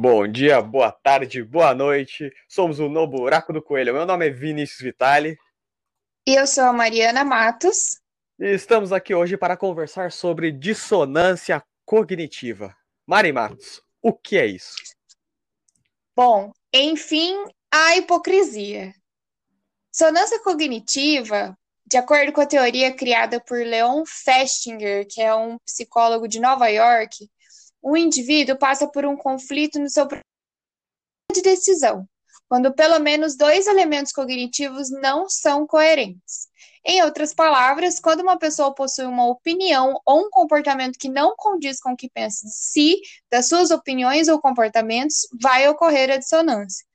Bom dia, boa tarde, boa noite. Somos o No Buraco do Coelho. Meu nome é Vinícius Vitali. E eu sou a Mariana Matos. E estamos aqui hoje para conversar sobre dissonância cognitiva. Mari Matos, o que é isso? Bom, enfim, a hipocrisia. Dissonância cognitiva, de acordo com a teoria criada por Leon Festinger, que é um psicólogo de Nova York, o indivíduo passa por um conflito no seu de decisão, quando pelo menos dois elementos cognitivos não são coerentes. Em outras palavras, quando uma pessoa possui uma opinião ou um comportamento que não condiz com o que pensa de si, das suas opiniões ou comportamentos, vai ocorrer a dissonância.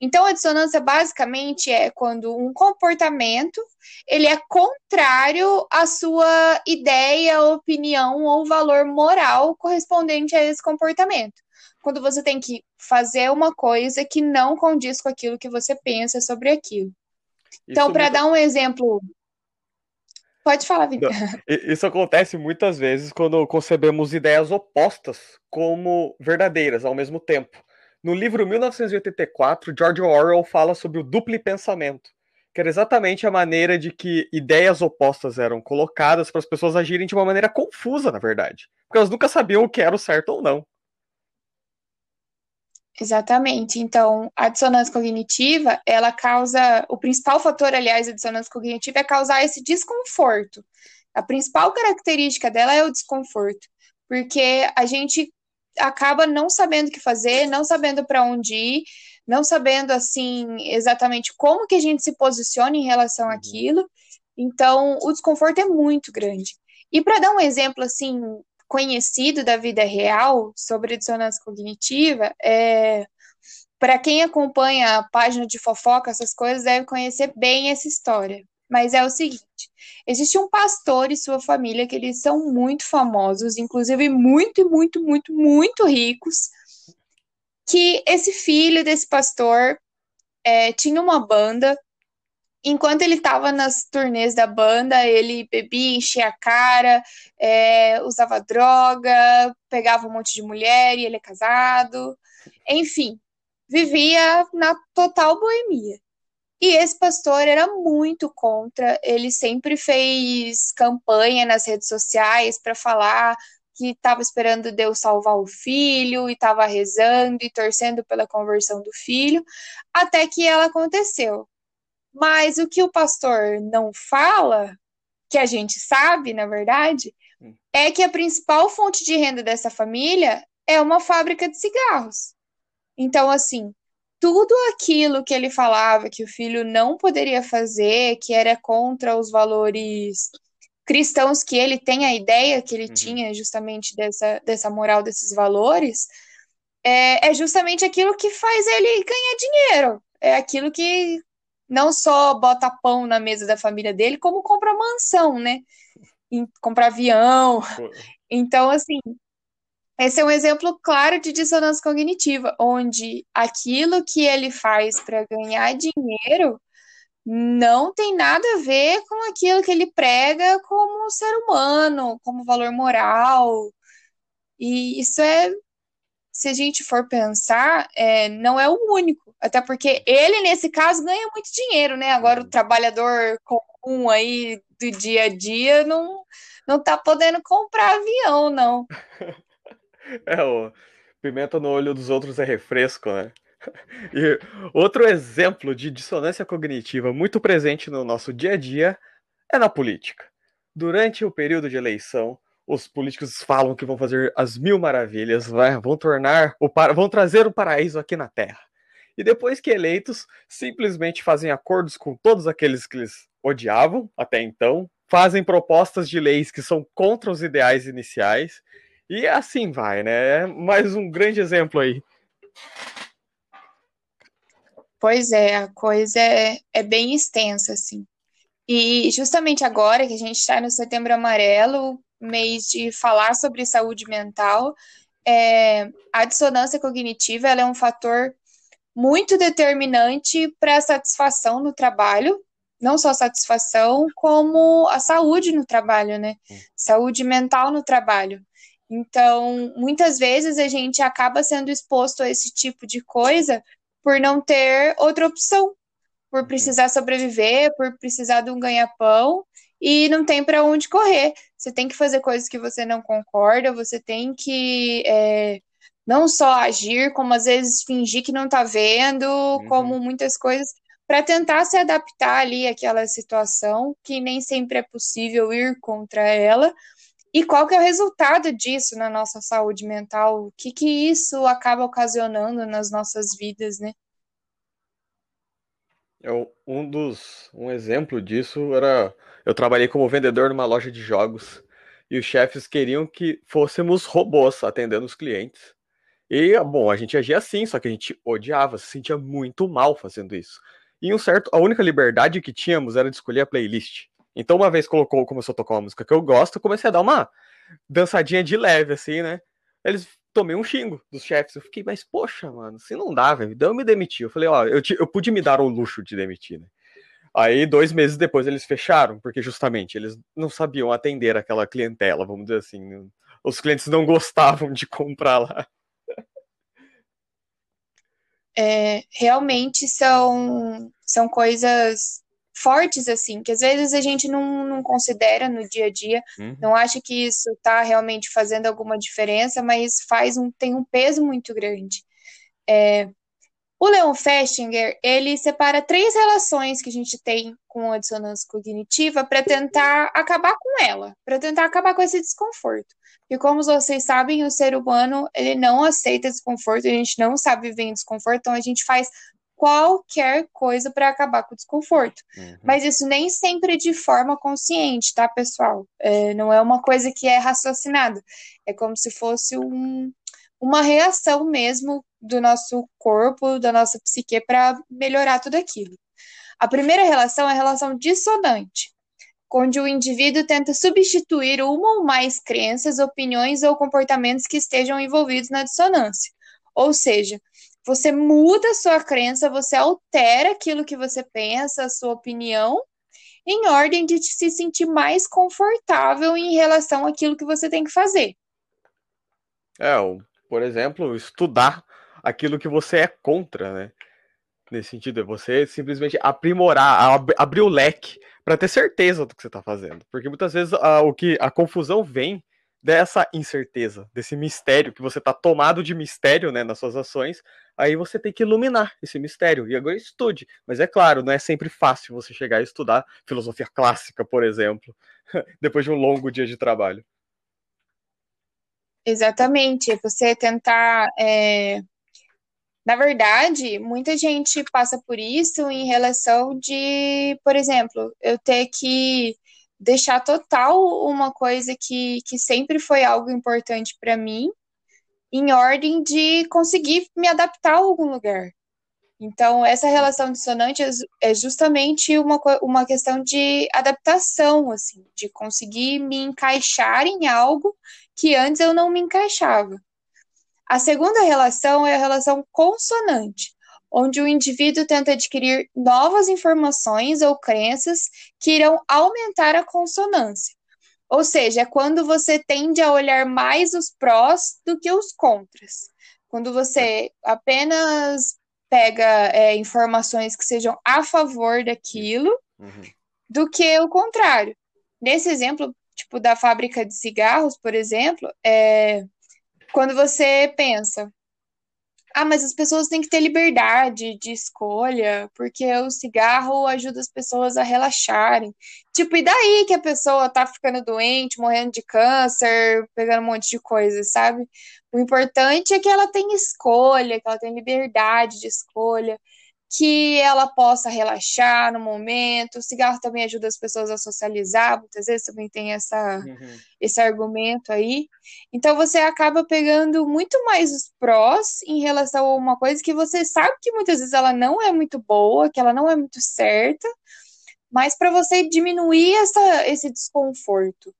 Então, a dissonância basicamente é quando um comportamento ele é contrário à sua ideia, opinião ou valor moral correspondente a esse comportamento. Quando você tem que fazer uma coisa que não condiz com aquilo que você pensa sobre aquilo. Então, para dar um exemplo. Pode falar, Vitor. Isso acontece muitas vezes quando concebemos ideias opostas como verdadeiras ao mesmo tempo. No livro 1984, George Orwell fala sobre o duplo pensamento, que era exatamente a maneira de que ideias opostas eram colocadas para as pessoas agirem de uma maneira confusa, na verdade. Porque elas nunca sabiam o que era o certo ou não. Exatamente. Então, a dissonância cognitiva, ela causa. O principal fator, aliás, da dissonância cognitiva é causar esse desconforto. A principal característica dela é o desconforto, porque a gente acaba não sabendo o que fazer, não sabendo para onde ir, não sabendo assim exatamente como que a gente se posiciona em relação uhum. àquilo. Então, o desconforto é muito grande. E para dar um exemplo assim conhecido da vida real sobre dissonância cognitiva, é para quem acompanha a página de fofoca, essas coisas, deve conhecer bem essa história. Mas é o seguinte: existe um pastor e sua família que eles são muito famosos, inclusive muito, muito, muito, muito ricos. Que esse filho desse pastor é, tinha uma banda. Enquanto ele estava nas turnês da banda, ele bebia, enchia a cara, é, usava droga, pegava um monte de mulher e ele é casado. Enfim, vivia na total boemia. E esse pastor era muito contra, ele sempre fez campanha nas redes sociais para falar que estava esperando Deus salvar o filho e estava rezando e torcendo pela conversão do filho, até que ela aconteceu. Mas o que o pastor não fala, que a gente sabe, na verdade, hum. é que a principal fonte de renda dessa família é uma fábrica de cigarros. Então, assim, tudo aquilo que ele falava que o filho não poderia fazer, que era contra os valores cristãos que ele tem a ideia que ele uhum. tinha justamente dessa, dessa moral, desses valores, é, é justamente aquilo que faz ele ganhar dinheiro. É aquilo que não só bota pão na mesa da família dele, como compra mansão, né? compra avião. Então, assim, esse é um exemplo claro de dissonância cognitiva, onde aquilo que ele faz para ganhar dinheiro não tem nada a ver com aquilo que ele prega como ser humano, como valor moral. E isso é, se a gente for pensar, é, não é o único. Até porque ele, nesse caso, ganha muito dinheiro, né? Agora o trabalhador comum aí do dia a dia não, não tá podendo comprar avião, não. É, o pimenta no olho dos outros é refresco, né? E outro exemplo de dissonância cognitiva muito presente no nosso dia a dia é na política. Durante o período de eleição, os políticos falam que vão fazer as mil maravilhas, vão tornar o vão trazer o paraíso aqui na Terra. E depois que eleitos, simplesmente fazem acordos com todos aqueles que eles odiavam até então, fazem propostas de leis que são contra os ideais iniciais e assim vai, né? É mais um grande exemplo aí. Pois é, a coisa é, é bem extensa, assim. E justamente agora que a gente está no Setembro Amarelo, mês de falar sobre saúde mental, é, a dissonância cognitiva é um fator muito determinante para a satisfação no trabalho, não só satisfação, como a saúde no trabalho, né? Hum. Saúde mental no trabalho. Então, muitas vezes a gente acaba sendo exposto a esse tipo de coisa por não ter outra opção, por uhum. precisar sobreviver, por precisar de um ganha-pão e não tem para onde correr. Você tem que fazer coisas que você não concorda, você tem que é, não só agir, como às vezes fingir que não está vendo, uhum. como muitas coisas, para tentar se adaptar ali àquela situação, que nem sempre é possível ir contra ela. E qual que é o resultado disso na nossa saúde mental? O que, que isso acaba ocasionando nas nossas vidas, né? Eu, um dos um exemplo disso era eu trabalhei como vendedor numa loja de jogos e os chefes queriam que fôssemos robôs atendendo os clientes. E bom, a gente agia assim, só que a gente odiava, se sentia muito mal fazendo isso. E um certo, a única liberdade que tínhamos era de escolher a playlist. Então, uma vez colocou, começou a tocar uma música que eu gosto, comecei a dar uma dançadinha de leve, assim, né? Eles tomei um xingo dos chefes. Eu fiquei, mas poxa, mano, assim não dá, velho. Então eu me demiti. Eu falei, ó, eu, eu pude me dar o luxo de demitir, né? Aí, dois meses depois, eles fecharam, porque justamente eles não sabiam atender aquela clientela, vamos dizer assim. Os clientes não gostavam de comprar lá. É, realmente são, são coisas fortes, assim, que às vezes a gente não, não considera no dia a dia, uhum. não acha que isso está realmente fazendo alguma diferença, mas faz um, tem um peso muito grande. É, o Leon Festinger, ele separa três relações que a gente tem com a dissonância cognitiva para tentar acabar com ela, para tentar acabar com esse desconforto. E como vocês sabem, o ser humano, ele não aceita desconforto, a gente não sabe viver em desconforto, então a gente faz qualquer coisa para acabar com o desconforto. Uhum. Mas isso nem sempre é de forma consciente, tá, pessoal? É, não é uma coisa que é raciocinada. É como se fosse um, uma reação mesmo do nosso corpo, da nossa psique para melhorar tudo aquilo. A primeira relação é a relação dissonante, onde o indivíduo tenta substituir uma ou mais crenças, opiniões ou comportamentos que estejam envolvidos na dissonância. Ou seja, você muda a sua crença, você altera aquilo que você pensa, a sua opinião, em ordem de se sentir mais confortável em relação àquilo que você tem que fazer. É, por exemplo, estudar aquilo que você é contra, né? Nesse sentido, é você simplesmente aprimorar, ab abrir o leque para ter certeza do que você está fazendo. Porque muitas vezes a, o que a confusão vem dessa incerteza, desse mistério, que você está tomado de mistério né, nas suas ações, aí você tem que iluminar esse mistério. E agora estude. Mas é claro, não é sempre fácil você chegar a estudar filosofia clássica, por exemplo, depois de um longo dia de trabalho. Exatamente. Você tentar é, na verdade, muita gente passa por isso em relação de, por exemplo, eu ter que deixar total uma coisa que, que sempre foi algo importante para mim, em ordem de conseguir me adaptar a algum lugar. Então, essa relação dissonante é justamente uma, uma questão de adaptação, assim, de conseguir me encaixar em algo que antes eu não me encaixava. A segunda relação é a relação consonante, onde o indivíduo tenta adquirir novas informações ou crenças que irão aumentar a consonância. Ou seja, é quando você tende a olhar mais os prós do que os contras. Quando você apenas pega é, informações que sejam a favor daquilo, uhum. do que o contrário. Nesse exemplo, tipo da fábrica de cigarros, por exemplo, é, quando você pensa, ah, mas as pessoas têm que ter liberdade de escolha, porque o cigarro ajuda as pessoas a relaxarem. Tipo, e daí que a pessoa tá ficando doente, morrendo de câncer, pegando um monte de coisa, sabe? O importante é que ela tenha escolha, que ela tenha liberdade de escolha que ela possa relaxar no momento. O cigarro também ajuda as pessoas a socializar, muitas vezes também tem essa, uhum. esse argumento aí. Então você acaba pegando muito mais os prós em relação a uma coisa que você sabe que muitas vezes ela não é muito boa, que ela não é muito certa, mas para você diminuir essa, esse desconforto.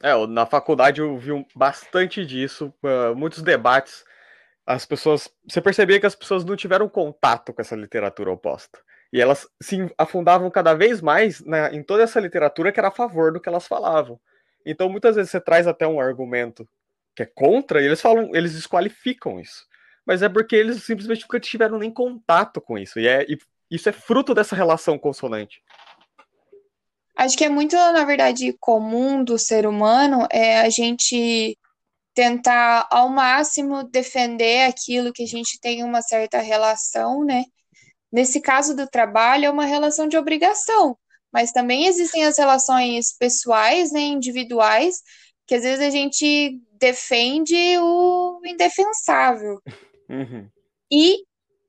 É, na faculdade eu vi bastante disso, uh, muitos debates as pessoas. Você percebia que as pessoas não tiveram contato com essa literatura oposta. E elas se afundavam cada vez mais na, em toda essa literatura que era a favor do que elas falavam. Então, muitas vezes você traz até um argumento que é contra, e eles falam, eles desqualificam isso. Mas é porque eles simplesmente nunca tiveram nem contato com isso. E, é, e isso é fruto dessa relação consonante. Acho que é muito, na verdade, comum do ser humano é a gente tentar ao máximo defender aquilo que a gente tem uma certa relação, né? Nesse caso do trabalho, é uma relação de obrigação, mas também existem as relações pessoais, né, individuais, que às vezes a gente defende o indefensável. Uhum. E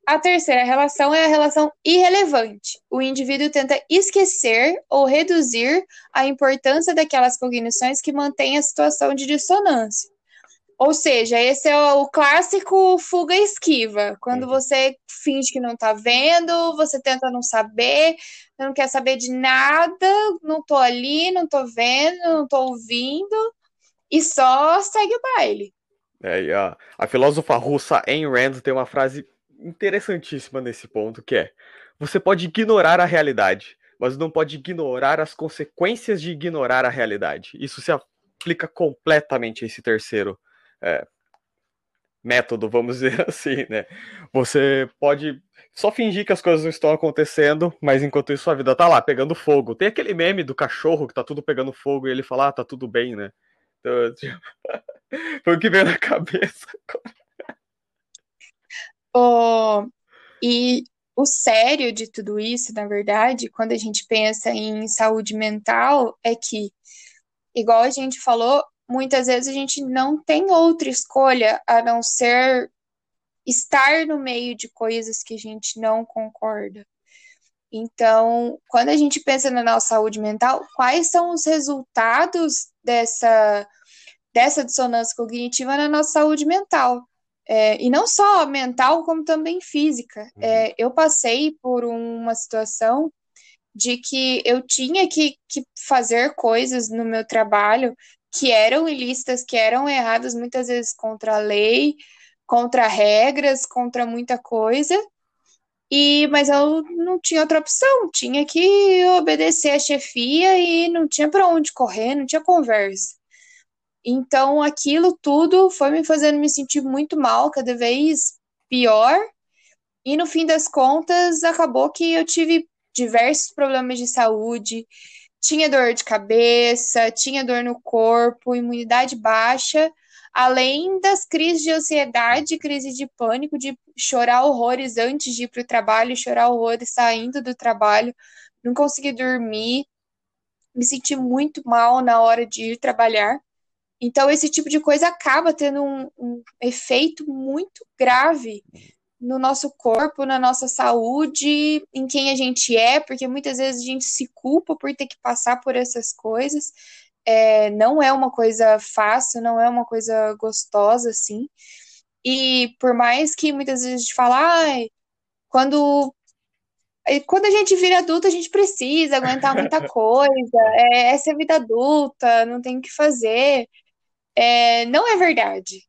a terceira relação é a relação irrelevante. O indivíduo tenta esquecer ou reduzir a importância daquelas cognições que mantêm a situação de dissonância. Ou seja, esse é o clássico fuga e esquiva. Quando uhum. você finge que não tá vendo, você tenta não saber, não quer saber de nada, não tô ali, não tô vendo, não tô ouvindo, e só segue o baile. É, a, a filósofa russa Ayn Rand tem uma frase interessantíssima nesse ponto, que é: você pode ignorar a realidade, mas não pode ignorar as consequências de ignorar a realidade. Isso se aplica completamente a esse terceiro é, método, vamos dizer assim, né? Você pode só fingir que as coisas não estão acontecendo, mas enquanto isso a vida tá lá, pegando fogo. Tem aquele meme do cachorro que tá tudo pegando fogo e ele fala, ah, tá tudo bem, né? Então, tipo, foi o que veio na cabeça. Oh, e o sério de tudo isso, na verdade, quando a gente pensa em saúde mental, é que, igual a gente falou, muitas vezes a gente não tem outra escolha a não ser estar no meio de coisas que a gente não concorda. Então, quando a gente pensa na nossa saúde mental, quais são os resultados dessa, dessa dissonância cognitiva na nossa saúde mental? É, e não só mental, como também física. Uhum. É, eu passei por uma situação de que eu tinha que, que fazer coisas no meu trabalho que eram ilícitas, que eram erradas muitas vezes contra a lei, contra regras, contra muita coisa. E mas eu não tinha outra opção, tinha que obedecer a chefia e não tinha para onde correr, não tinha conversa. Então aquilo tudo foi me fazendo me sentir muito mal, cada vez pior. E no fim das contas, acabou que eu tive diversos problemas de saúde, tinha dor de cabeça, tinha dor no corpo, imunidade baixa, além das crises de ansiedade, crise de pânico, de chorar horrores antes de ir para o trabalho, chorar horrores saindo do trabalho, não conseguir dormir, me senti muito mal na hora de ir trabalhar. Então, esse tipo de coisa acaba tendo um, um efeito muito grave no nosso corpo, na nossa saúde, em quem a gente é, porque muitas vezes a gente se culpa por ter que passar por essas coisas. É, não é uma coisa fácil, não é uma coisa gostosa, assim. E por mais que muitas vezes a gente fala, ah, quando quando a gente vira adulto, a gente precisa aguentar muita coisa. É, essa é a vida adulta, não tem o que fazer. É, não é verdade.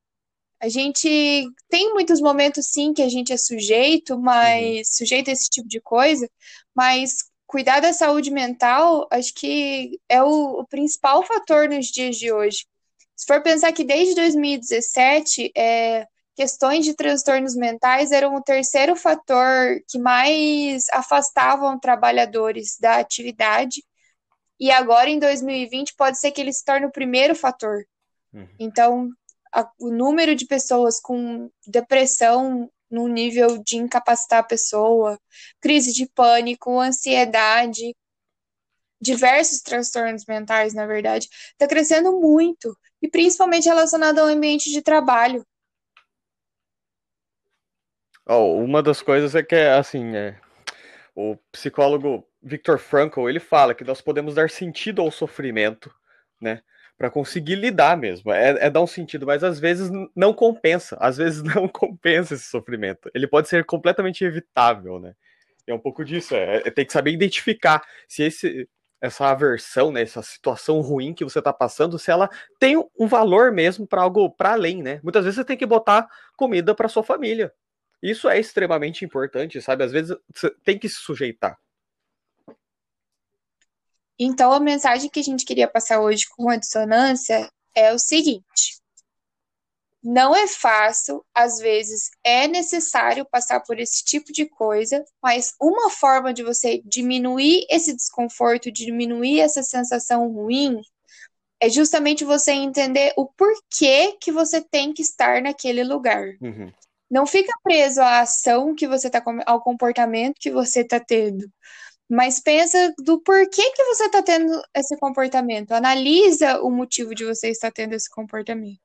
A gente tem muitos momentos, sim, que a gente é sujeito, mas uhum. sujeito a esse tipo de coisa, mas cuidar da saúde mental, acho que é o, o, principal fator nos dias de hoje. Se for pensar que desde 2017, é, questões de transtornos mentais eram o terceiro fator que mais afastavam trabalhadores da atividade, e agora em 2020 pode ser que ele se torne o primeiro fator. Uhum. Então, a, o número de pessoas com depressão no nível de incapacitar a pessoa, crise de pânico, ansiedade, diversos transtornos mentais, na verdade, está crescendo muito, e principalmente relacionado ao ambiente de trabalho. Oh, uma das coisas é que, assim, é, o psicólogo Viktor Frankl, ele fala que nós podemos dar sentido ao sofrimento, né? Para conseguir lidar mesmo. É, é, dar um sentido, mas às vezes não compensa. Às vezes não compensa esse sofrimento. Ele pode ser completamente evitável, né? é um pouco disso. É, é tem que saber identificar se esse, essa aversão, né, essa situação ruim que você está passando, se ela tem um valor mesmo para algo para além, né? Muitas vezes você tem que botar comida para sua família. Isso é extremamente importante, sabe? Às vezes você tem que se sujeitar. Então, a mensagem que a gente queria passar hoje com a dissonância é o seguinte: não é fácil, às vezes é necessário passar por esse tipo de coisa, mas uma forma de você diminuir esse desconforto, diminuir essa sensação ruim, é justamente você entender o porquê que você tem que estar naquele lugar. Uhum. Não fica preso à ação que você está ao comportamento que você está tendo. Mas pensa do porquê que você está tendo esse comportamento. Analisa o motivo de você estar tendo esse comportamento.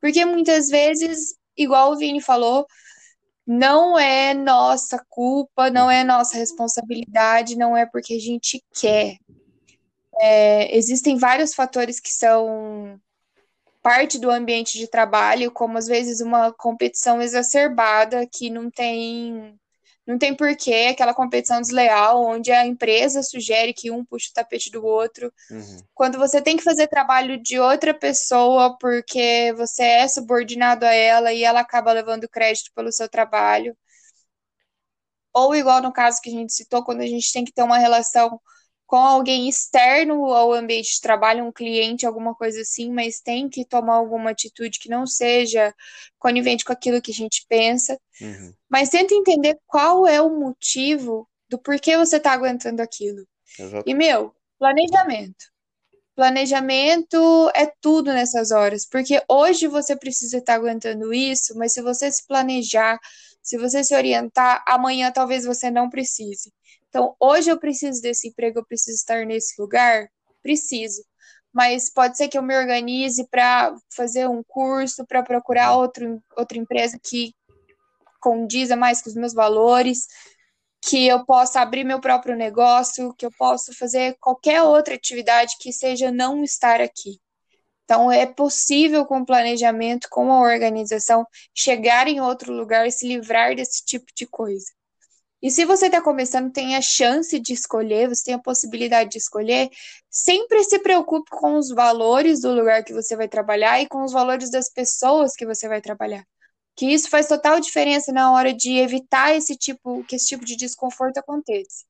Porque muitas vezes, igual o Vini falou, não é nossa culpa, não é nossa responsabilidade, não é porque a gente quer. É, existem vários fatores que são parte do ambiente de trabalho, como às vezes uma competição exacerbada que não tem não tem porquê aquela competição desleal, onde a empresa sugere que um puxe o tapete do outro. Uhum. Quando você tem que fazer trabalho de outra pessoa porque você é subordinado a ela e ela acaba levando crédito pelo seu trabalho. Ou igual no caso que a gente citou, quando a gente tem que ter uma relação com alguém externo ao ambiente de trabalho, um cliente, alguma coisa assim, mas tem que tomar alguma atitude que não seja conivente com aquilo que a gente pensa. Uhum. Mas tenta entender qual é o motivo do porquê você está aguentando aquilo. Exato. E, meu, planejamento. Planejamento é tudo nessas horas, porque hoje você precisa estar aguentando isso, mas se você se planejar, se você se orientar, amanhã talvez você não precise. Então, hoje eu preciso desse emprego, eu preciso estar nesse lugar? Preciso. Mas pode ser que eu me organize para fazer um curso, para procurar outro, outra empresa que condiza mais com os meus valores, que eu possa abrir meu próprio negócio, que eu possa fazer qualquer outra atividade que seja não estar aqui. Então, é possível com o planejamento, com a organização, chegar em outro lugar e se livrar desse tipo de coisa. E se você está começando, tem a chance de escolher, você tem a possibilidade de escolher, sempre se preocupe com os valores do lugar que você vai trabalhar e com os valores das pessoas que você vai trabalhar. Que isso faz total diferença na hora de evitar esse tipo, que esse tipo de desconforto aconteça.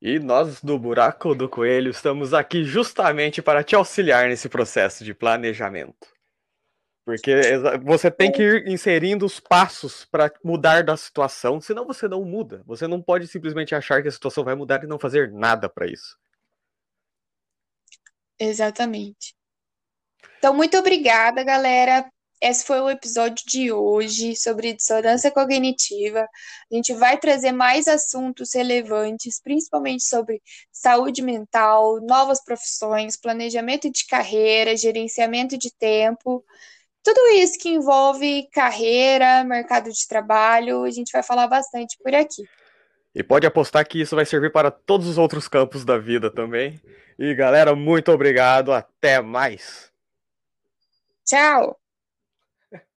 E nós do Buraco do Coelho estamos aqui justamente para te auxiliar nesse processo de planejamento. Porque você tem que ir inserindo os passos para mudar da situação, senão você não muda. Você não pode simplesmente achar que a situação vai mudar e não fazer nada para isso. Exatamente. Então, muito obrigada, galera. Esse foi o episódio de hoje sobre dissonância cognitiva. A gente vai trazer mais assuntos relevantes, principalmente sobre saúde mental, novas profissões, planejamento de carreira, gerenciamento de tempo. Tudo isso que envolve carreira, mercado de trabalho, a gente vai falar bastante por aqui. E pode apostar que isso vai servir para todos os outros campos da vida também. E galera, muito obrigado, até mais. Tchau.